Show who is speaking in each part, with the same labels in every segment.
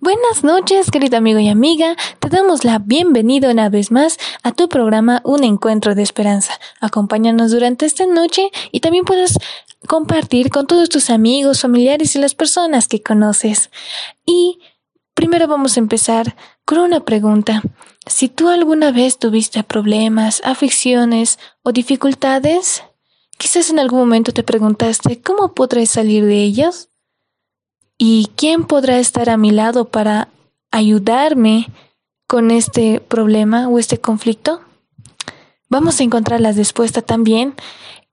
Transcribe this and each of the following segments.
Speaker 1: Buenas noches, querido amigo y amiga. Te damos la bienvenida una vez más a tu programa Un Encuentro de Esperanza. Acompáñanos durante esta noche y también puedes compartir con todos tus amigos, familiares y las personas que conoces. Y primero vamos a empezar con una pregunta. Si tú alguna vez tuviste problemas, aflicciones o dificultades, quizás en algún momento te preguntaste cómo podré salir de ellos. ¿Y quién podrá estar a mi lado para ayudarme con este problema o este conflicto? Vamos a encontrar la respuesta también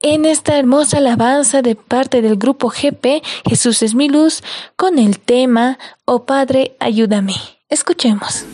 Speaker 1: en esta hermosa alabanza de parte del grupo GP Jesús es mi luz con el tema Oh Padre, ayúdame. Escuchemos.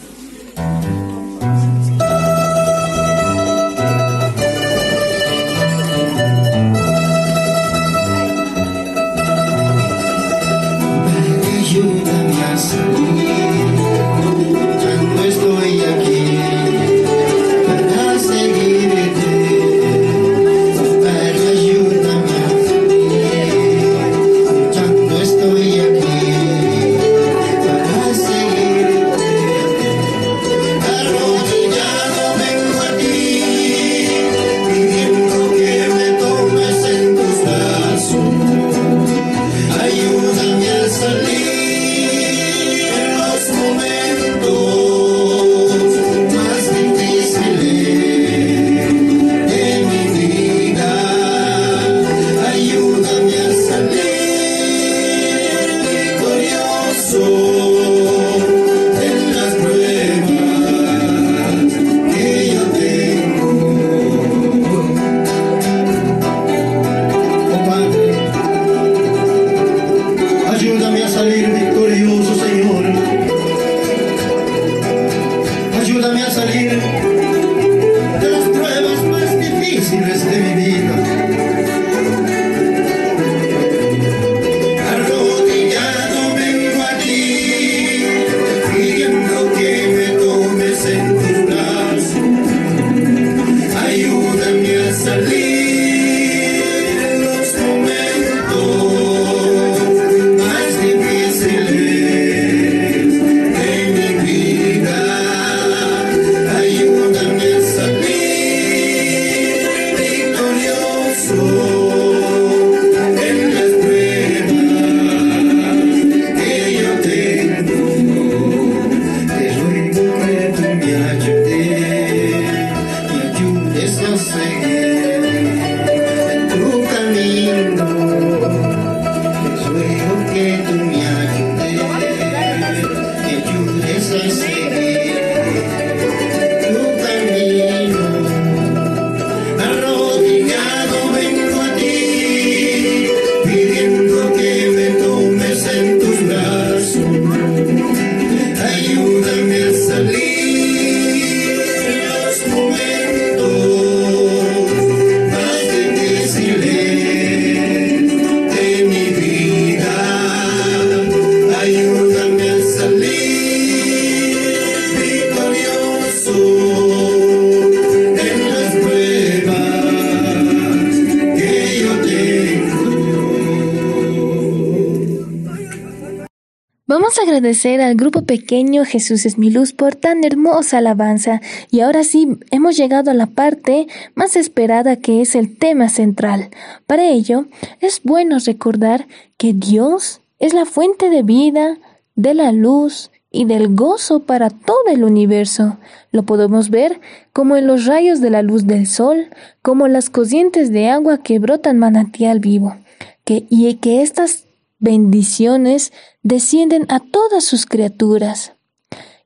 Speaker 1: Agradecer al grupo pequeño Jesús es mi luz por tan hermosa alabanza y ahora sí hemos llegado a la parte más esperada que es el tema central. Para ello es bueno recordar que Dios es la fuente de vida, de la luz y del gozo para todo el universo. Lo podemos ver como en los rayos de la luz del sol, como las corrientes de agua que brotan manantial vivo, que, y que estas bendiciones descienden a todas sus criaturas.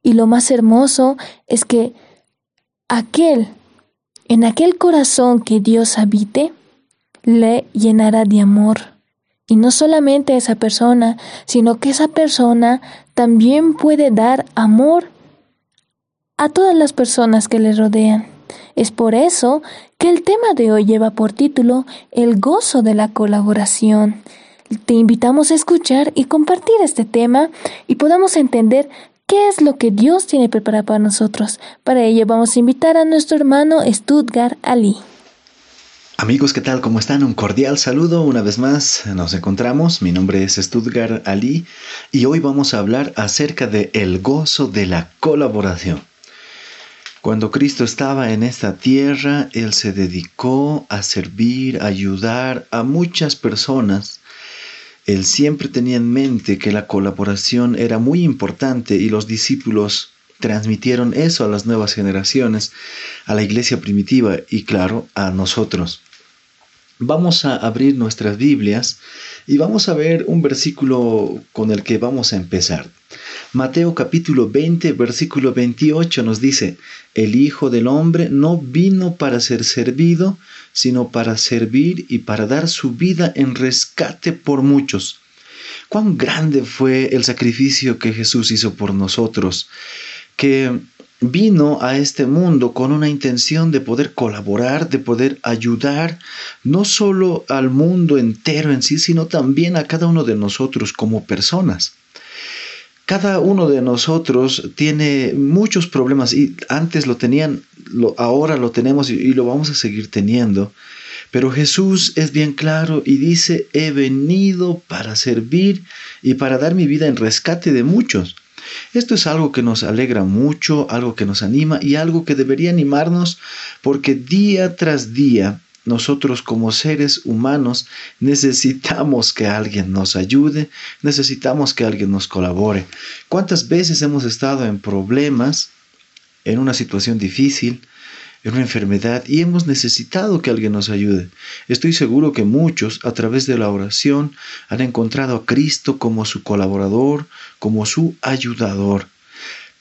Speaker 1: Y lo más hermoso es que aquel, en aquel corazón que Dios habite, le llenará de amor. Y no solamente a esa persona, sino que esa persona también puede dar amor a todas las personas que le rodean. Es por eso que el tema de hoy lleva por título El gozo de la colaboración te invitamos a escuchar y compartir este tema y podamos entender qué es lo que Dios tiene preparado para nosotros. Para ello vamos a invitar a nuestro hermano Stuttgart Ali.
Speaker 2: Amigos, ¿qué tal? ¿Cómo están? Un cordial saludo. Una vez más nos encontramos. Mi nombre es Stuttgart Ali y hoy vamos a hablar acerca de el gozo de la colaboración. Cuando Cristo estaba en esta tierra, Él se dedicó a servir, a ayudar a muchas personas. Él siempre tenía en mente que la colaboración era muy importante y los discípulos transmitieron eso a las nuevas generaciones, a la iglesia primitiva y claro, a nosotros. Vamos a abrir nuestras Biblias y vamos a ver un versículo con el que vamos a empezar. Mateo capítulo 20, versículo 28 nos dice, el Hijo del Hombre no vino para ser servido, sino para servir y para dar su vida en rescate por muchos. Cuán grande fue el sacrificio que Jesús hizo por nosotros que vino a este mundo con una intención de poder colaborar, de poder ayudar, no solo al mundo entero en sí, sino también a cada uno de nosotros como personas. Cada uno de nosotros tiene muchos problemas y antes lo tenían, ahora lo tenemos y, y lo vamos a seguir teniendo. Pero Jesús es bien claro y dice, he venido para servir y para dar mi vida en rescate de muchos. Esto es algo que nos alegra mucho, algo que nos anima y algo que debería animarnos porque día tras día nosotros como seres humanos necesitamos que alguien nos ayude, necesitamos que alguien nos colabore. ¿Cuántas veces hemos estado en problemas, en una situación difícil, en una enfermedad y hemos necesitado que alguien nos ayude. Estoy seguro que muchos a través de la oración han encontrado a Cristo como su colaborador, como su ayudador.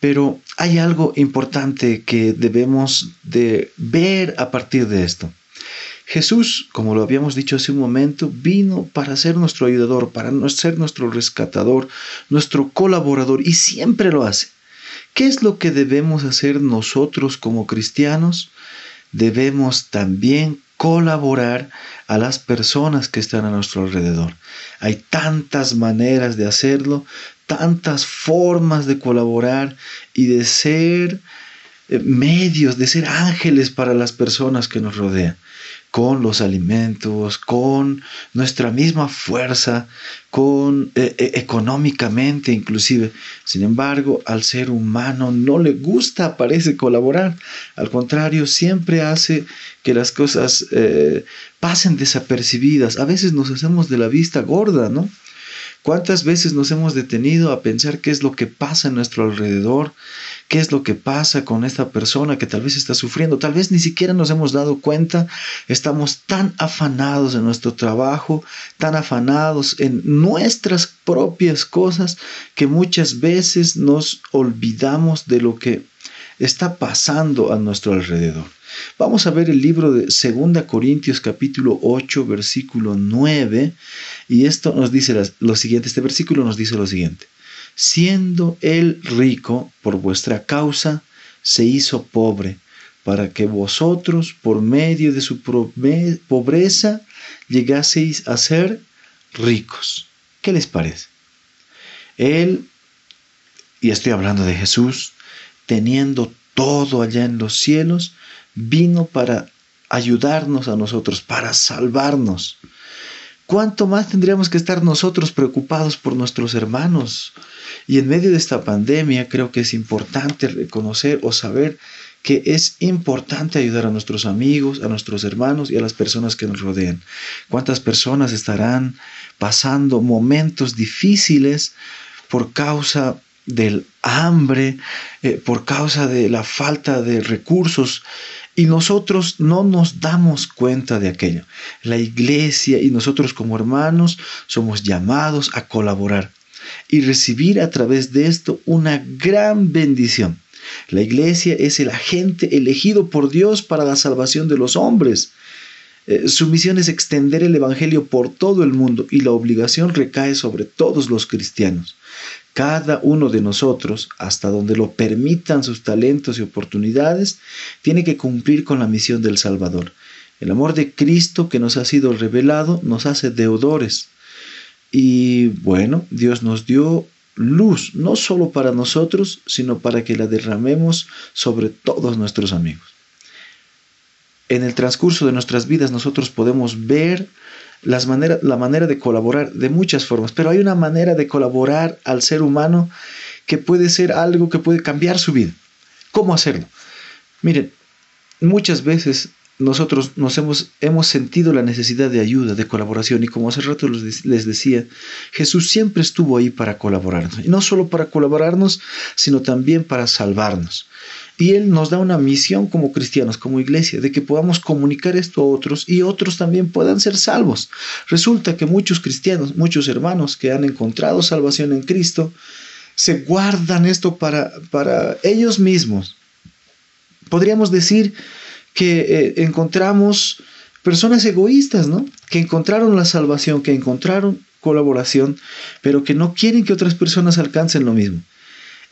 Speaker 2: Pero hay algo importante que debemos de ver a partir de esto. Jesús, como lo habíamos dicho hace un momento, vino para ser nuestro ayudador, para ser nuestro rescatador, nuestro colaborador y siempre lo hace. ¿Qué es lo que debemos hacer nosotros como cristianos? Debemos también colaborar a las personas que están a nuestro alrededor. Hay tantas maneras de hacerlo, tantas formas de colaborar y de ser eh, medios, de ser ángeles para las personas que nos rodean con los alimentos, con nuestra misma fuerza, con eh, eh, económicamente inclusive. Sin embargo, al ser humano no le gusta, parece colaborar. Al contrario, siempre hace que las cosas eh, pasen desapercibidas. A veces nos hacemos de la vista gorda, ¿no? ¿Cuántas veces nos hemos detenido a pensar qué es lo que pasa en nuestro alrededor? ¿Qué es lo que pasa con esta persona que tal vez está sufriendo? Tal vez ni siquiera nos hemos dado cuenta. Estamos tan afanados en nuestro trabajo, tan afanados en nuestras propias cosas, que muchas veces nos olvidamos de lo que está pasando a nuestro alrededor. Vamos a ver el libro de 2 Corintios capítulo 8 versículo 9 y esto nos dice lo siguiente, este versículo nos dice lo siguiente. Siendo él rico por vuestra causa, se hizo pobre, para que vosotros por medio de su pobreza llegaseis a ser ricos. ¿Qué les parece? Él, y estoy hablando de Jesús, teniendo todo allá en los cielos, vino para ayudarnos a nosotros, para salvarnos. ¿Cuánto más tendríamos que estar nosotros preocupados por nuestros hermanos? Y en medio de esta pandemia creo que es importante reconocer o saber que es importante ayudar a nuestros amigos, a nuestros hermanos y a las personas que nos rodean. ¿Cuántas personas estarán pasando momentos difíciles por causa del hambre, eh, por causa de la falta de recursos, y nosotros no nos damos cuenta de aquello. La iglesia y nosotros como hermanos somos llamados a colaborar y recibir a través de esto una gran bendición. La iglesia es el agente elegido por Dios para la salvación de los hombres. Eh, su misión es extender el Evangelio por todo el mundo y la obligación recae sobre todos los cristianos. Cada uno de nosotros, hasta donde lo permitan sus talentos y oportunidades, tiene que cumplir con la misión del Salvador. El amor de Cristo que nos ha sido revelado nos hace deudores. Y bueno, Dios nos dio luz, no solo para nosotros, sino para que la derramemos sobre todos nuestros amigos. en el transcurso de nuestras vidas nosotros podemos ver las la manera de colaborar de muchas formas, pero hay una manera de colaborar al ser humano que puede ser algo que puede cambiar su vida. ¿Cómo hacerlo? Miren, muchas veces nosotros nos hemos, hemos sentido la necesidad de ayuda, de colaboración, y como hace rato les decía, Jesús siempre estuvo ahí para colaborarnos, y no solo para colaborarnos, sino también para salvarnos. Y Él nos da una misión como cristianos, como iglesia, de que podamos comunicar esto a otros y otros también puedan ser salvos. Resulta que muchos cristianos, muchos hermanos que han encontrado salvación en Cristo, se guardan esto para, para ellos mismos. Podríamos decir que eh, encontramos personas egoístas, ¿no? Que encontraron la salvación, que encontraron colaboración, pero que no quieren que otras personas alcancen lo mismo.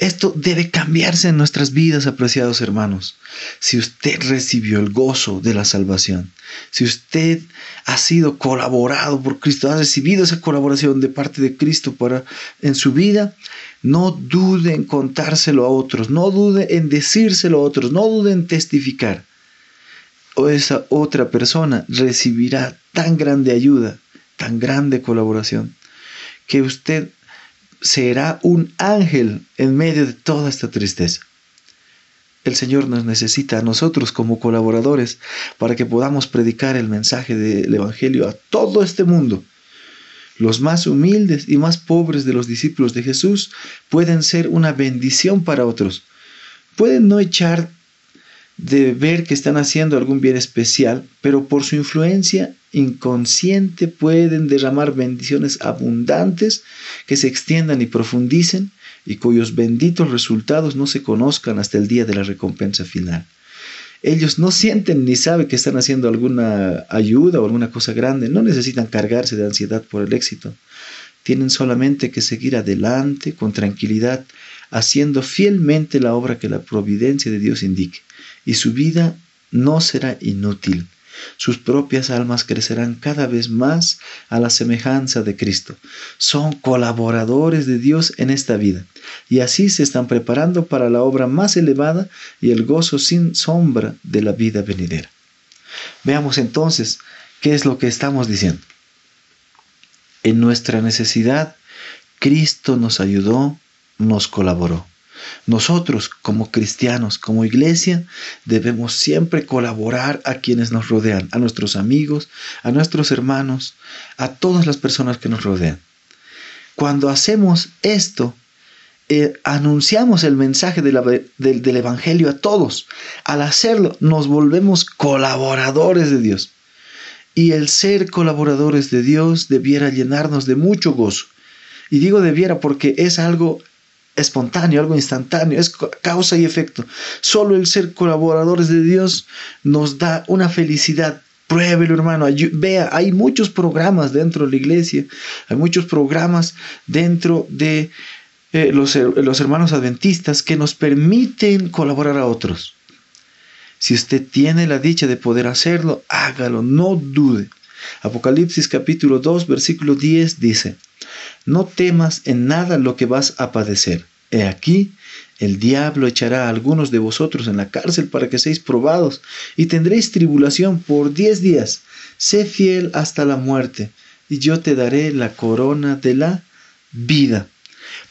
Speaker 2: Esto debe cambiarse en nuestras vidas, apreciados hermanos. Si usted recibió el gozo de la salvación, si usted ha sido colaborado por Cristo, ha recibido esa colaboración de parte de Cristo para en su vida, no dude en contárselo a otros, no dude en decírselo a otros, no dude en testificar. Esa otra persona recibirá tan grande ayuda, tan grande colaboración, que usted será un ángel en medio de toda esta tristeza. El Señor nos necesita a nosotros como colaboradores para que podamos predicar el mensaje del Evangelio a todo este mundo. Los más humildes y más pobres de los discípulos de Jesús pueden ser una bendición para otros. Pueden no echar de ver que están haciendo algún bien especial, pero por su influencia inconsciente pueden derramar bendiciones abundantes que se extiendan y profundicen y cuyos benditos resultados no se conozcan hasta el día de la recompensa final. Ellos no sienten ni saben que están haciendo alguna ayuda o alguna cosa grande, no necesitan cargarse de ansiedad por el éxito. Tienen solamente que seguir adelante con tranquilidad, haciendo fielmente la obra que la providencia de Dios indique, y su vida no será inútil sus propias almas crecerán cada vez más a la semejanza de Cristo. Son colaboradores de Dios en esta vida y así se están preparando para la obra más elevada y el gozo sin sombra de la vida venidera. Veamos entonces qué es lo que estamos diciendo. En nuestra necesidad, Cristo nos ayudó, nos colaboró. Nosotros como cristianos, como iglesia, debemos siempre colaborar a quienes nos rodean, a nuestros amigos, a nuestros hermanos, a todas las personas que nos rodean. Cuando hacemos esto, eh, anunciamos el mensaje del Evangelio a todos. Al hacerlo, nos volvemos colaboradores de Dios. Y el ser colaboradores de Dios debiera llenarnos de mucho gozo. Y digo debiera porque es algo espontáneo, algo instantáneo, es causa y efecto. Solo el ser colaboradores de Dios nos da una felicidad. Pruébelo, hermano. Vea, hay muchos programas dentro de la iglesia, hay muchos programas dentro de eh, los, los hermanos adventistas que nos permiten colaborar a otros. Si usted tiene la dicha de poder hacerlo, hágalo, no dude. Apocalipsis capítulo 2, versículo 10 dice, no temas en nada lo que vas a padecer. He aquí, el diablo echará a algunos de vosotros en la cárcel para que seáis probados, y tendréis tribulación por diez días. Sé fiel hasta la muerte, y yo te daré la corona de la vida.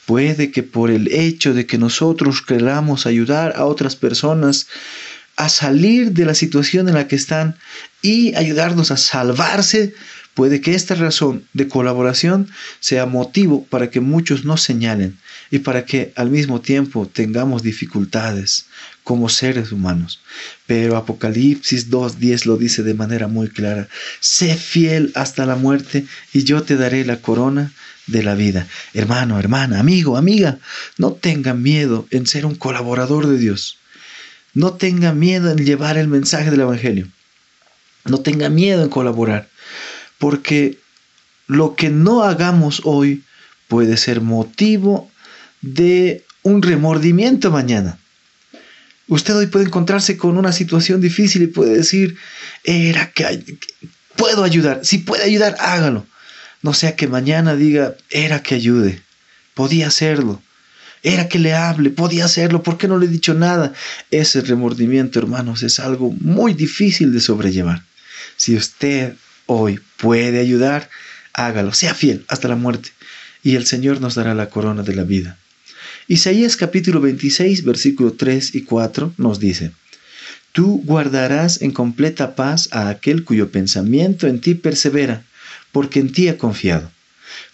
Speaker 2: Puede que por el hecho de que nosotros queramos ayudar a otras personas a salir de la situación en la que están y ayudarnos a salvarse, Puede que esta razón de colaboración sea motivo para que muchos nos señalen y para que al mismo tiempo tengamos dificultades como seres humanos. Pero Apocalipsis 2.10 lo dice de manera muy clara. Sé fiel hasta la muerte y yo te daré la corona de la vida. Hermano, hermana, amigo, amiga, no tenga miedo en ser un colaborador de Dios. No tenga miedo en llevar el mensaje del Evangelio. No tenga miedo en colaborar porque lo que no hagamos hoy puede ser motivo de un remordimiento mañana. Usted hoy puede encontrarse con una situación difícil y puede decir, era que puedo ayudar, si puede ayudar, hágalo. No sea que mañana diga, era que ayude, podía hacerlo. Era que le hable, podía hacerlo, ¿por qué no le he dicho nada? Ese remordimiento, hermanos, es algo muy difícil de sobrellevar. Si usted hoy puede ayudar, hágalo, sea fiel hasta la muerte, y el Señor nos dará la corona de la vida. Isaías capítulo 26, versículo 3 y 4 nos dice, Tú guardarás en completa paz a aquel cuyo pensamiento en ti persevera, porque en ti ha confiado.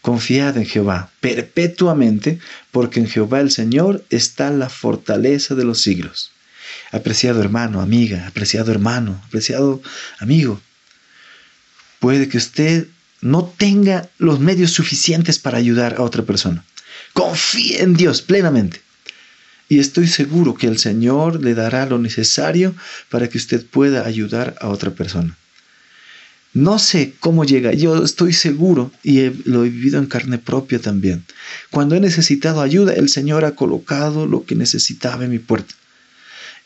Speaker 2: Confiad en Jehová perpetuamente, porque en Jehová el Señor está la fortaleza de los siglos. Apreciado hermano, amiga, apreciado hermano, apreciado amigo, puede que usted no tenga los medios suficientes para ayudar a otra persona. Confíe en Dios plenamente. Y estoy seguro que el Señor le dará lo necesario para que usted pueda ayudar a otra persona. No sé cómo llega, yo estoy seguro y lo he vivido en carne propia también. Cuando he necesitado ayuda, el Señor ha colocado lo que necesitaba en mi puerta.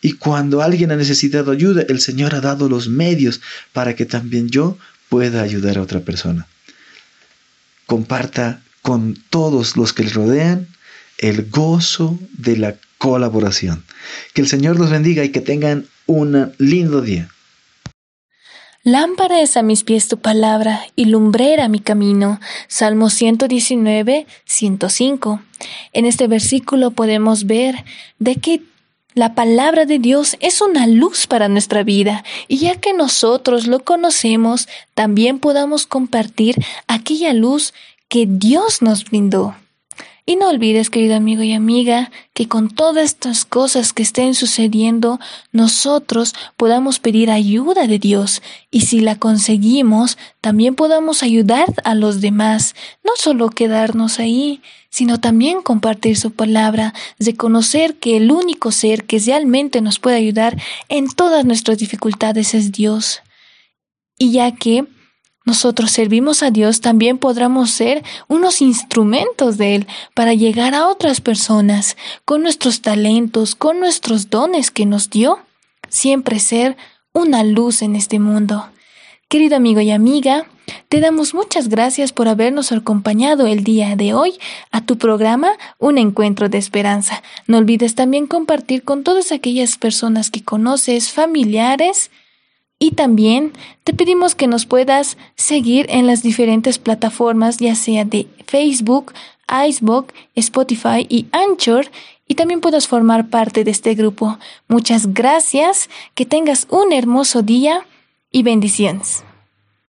Speaker 2: Y cuando alguien ha necesitado ayuda, el Señor ha dado los medios para que también yo pueda ayudar a otra persona. Comparta con todos los que le rodean el gozo de la colaboración. Que el Señor los bendiga y que tengan un lindo día.
Speaker 3: Lámpara es a mis pies tu palabra y lumbrera mi camino. Salmo 119, 105. En este versículo podemos ver de que la palabra de Dios es una luz para nuestra vida y ya que nosotros lo conocemos, también podamos compartir aquella luz que Dios nos brindó. Y no olvides, querido amigo y amiga, que con todas estas cosas que estén sucediendo, nosotros podamos pedir ayuda de Dios y si la conseguimos, también podamos ayudar a los demás, no solo quedarnos ahí, sino también compartir su palabra, reconocer que el único ser que realmente nos puede ayudar en todas nuestras dificultades es Dios. Y ya que nosotros servimos a Dios, también podremos ser unos instrumentos de Él para llegar a otras personas con nuestros talentos, con nuestros dones que nos dio, siempre ser una luz en este mundo. Querido amigo y amiga, te damos muchas gracias por habernos acompañado el día de hoy a tu programa Un Encuentro de Esperanza. No olvides también compartir con todas aquellas personas que conoces, familiares, y también te pedimos que nos puedas seguir en las diferentes plataformas, ya sea de Facebook, Icebook, Spotify y Anchor, y también puedas formar parte de este grupo. Muchas gracias, que tengas un hermoso día y bendiciones.